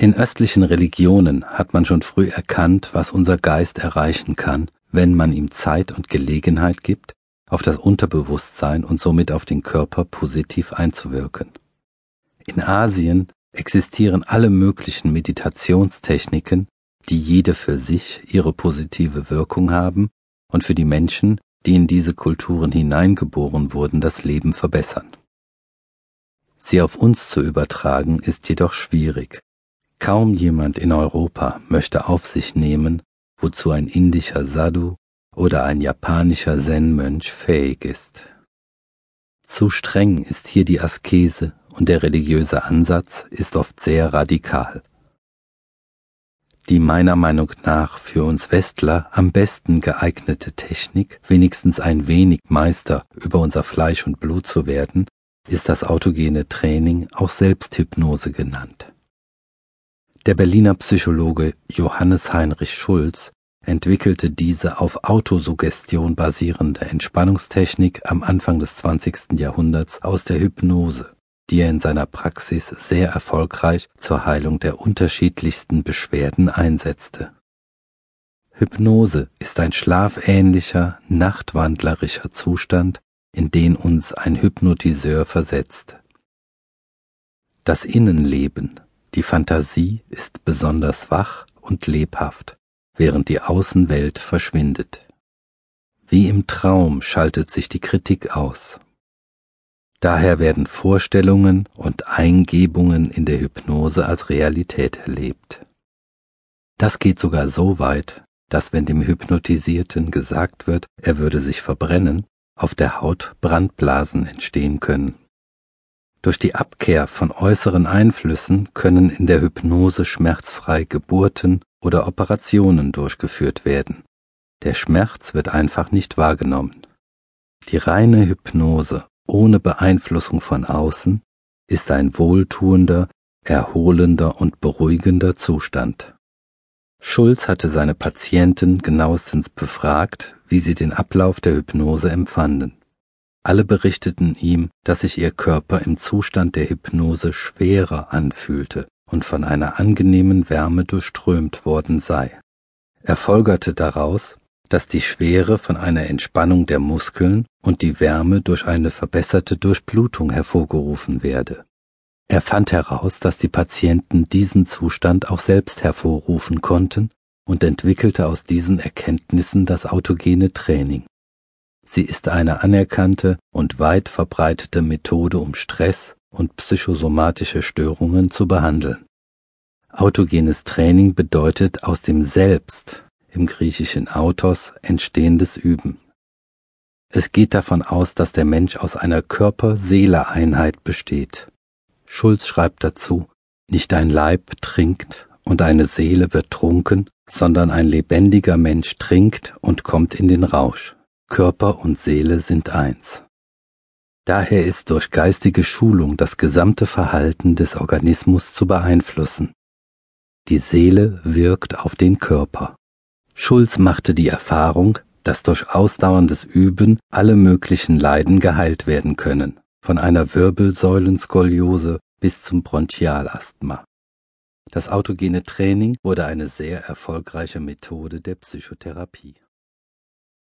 In östlichen Religionen hat man schon früh erkannt, was unser Geist erreichen kann, wenn man ihm Zeit und Gelegenheit gibt, auf das Unterbewusstsein und somit auf den Körper positiv einzuwirken. In Asien existieren alle möglichen Meditationstechniken, die jede für sich ihre positive Wirkung haben und für die Menschen, die in diese Kulturen hineingeboren wurden, das Leben verbessern. Sie auf uns zu übertragen ist jedoch schwierig. Kaum jemand in Europa möchte auf sich nehmen, wozu ein indischer Sadhu oder ein japanischer Zen-Mönch fähig ist. Zu streng ist hier die Askese und der religiöse Ansatz ist oft sehr radikal. Die meiner Meinung nach für uns Westler am besten geeignete Technik, wenigstens ein wenig Meister über unser Fleisch und Blut zu werden, ist das autogene Training auch Selbsthypnose genannt. Der Berliner Psychologe Johannes Heinrich Schulz entwickelte diese auf Autosuggestion basierende Entspannungstechnik am Anfang des 20. Jahrhunderts aus der Hypnose, die er in seiner Praxis sehr erfolgreich zur Heilung der unterschiedlichsten Beschwerden einsetzte. Hypnose ist ein schlafähnlicher, nachtwandlerischer Zustand, in den uns ein Hypnotiseur versetzt. Das Innenleben, die Fantasie ist besonders wach und lebhaft, während die Außenwelt verschwindet. Wie im Traum schaltet sich die Kritik aus. Daher werden Vorstellungen und Eingebungen in der Hypnose als Realität erlebt. Das geht sogar so weit, dass wenn dem Hypnotisierten gesagt wird, er würde sich verbrennen, auf der Haut Brandblasen entstehen können. Durch die Abkehr von äußeren Einflüssen können in der Hypnose schmerzfrei Geburten oder Operationen durchgeführt werden. Der Schmerz wird einfach nicht wahrgenommen. Die reine Hypnose ohne Beeinflussung von außen ist ein wohltuender, erholender und beruhigender Zustand. Schulz hatte seine Patienten genauestens befragt, wie sie den Ablauf der Hypnose empfanden. Alle berichteten ihm, dass sich ihr Körper im Zustand der Hypnose schwerer anfühlte und von einer angenehmen Wärme durchströmt worden sei. Er folgerte daraus, dass die Schwere von einer Entspannung der Muskeln und die Wärme durch eine verbesserte Durchblutung hervorgerufen werde. Er fand heraus, dass die Patienten diesen Zustand auch selbst hervorrufen konnten und entwickelte aus diesen Erkenntnissen das autogene Training. Sie ist eine anerkannte und weit verbreitete Methode, um Stress und psychosomatische Störungen zu behandeln. Autogenes Training bedeutet aus dem Selbst, im griechischen Autos, entstehendes Üben. Es geht davon aus, dass der Mensch aus einer Körper-Seele-Einheit besteht. Schulz schreibt dazu, nicht ein Leib trinkt und eine Seele wird trunken, sondern ein lebendiger Mensch trinkt und kommt in den Rausch. Körper und Seele sind eins. Daher ist durch geistige Schulung das gesamte Verhalten des Organismus zu beeinflussen. Die Seele wirkt auf den Körper. Schulz machte die Erfahrung, dass durch ausdauerndes Üben alle möglichen Leiden geheilt werden können, von einer Wirbelsäulenskoliose bis zum Bronchialasthma. Das autogene Training wurde eine sehr erfolgreiche Methode der Psychotherapie.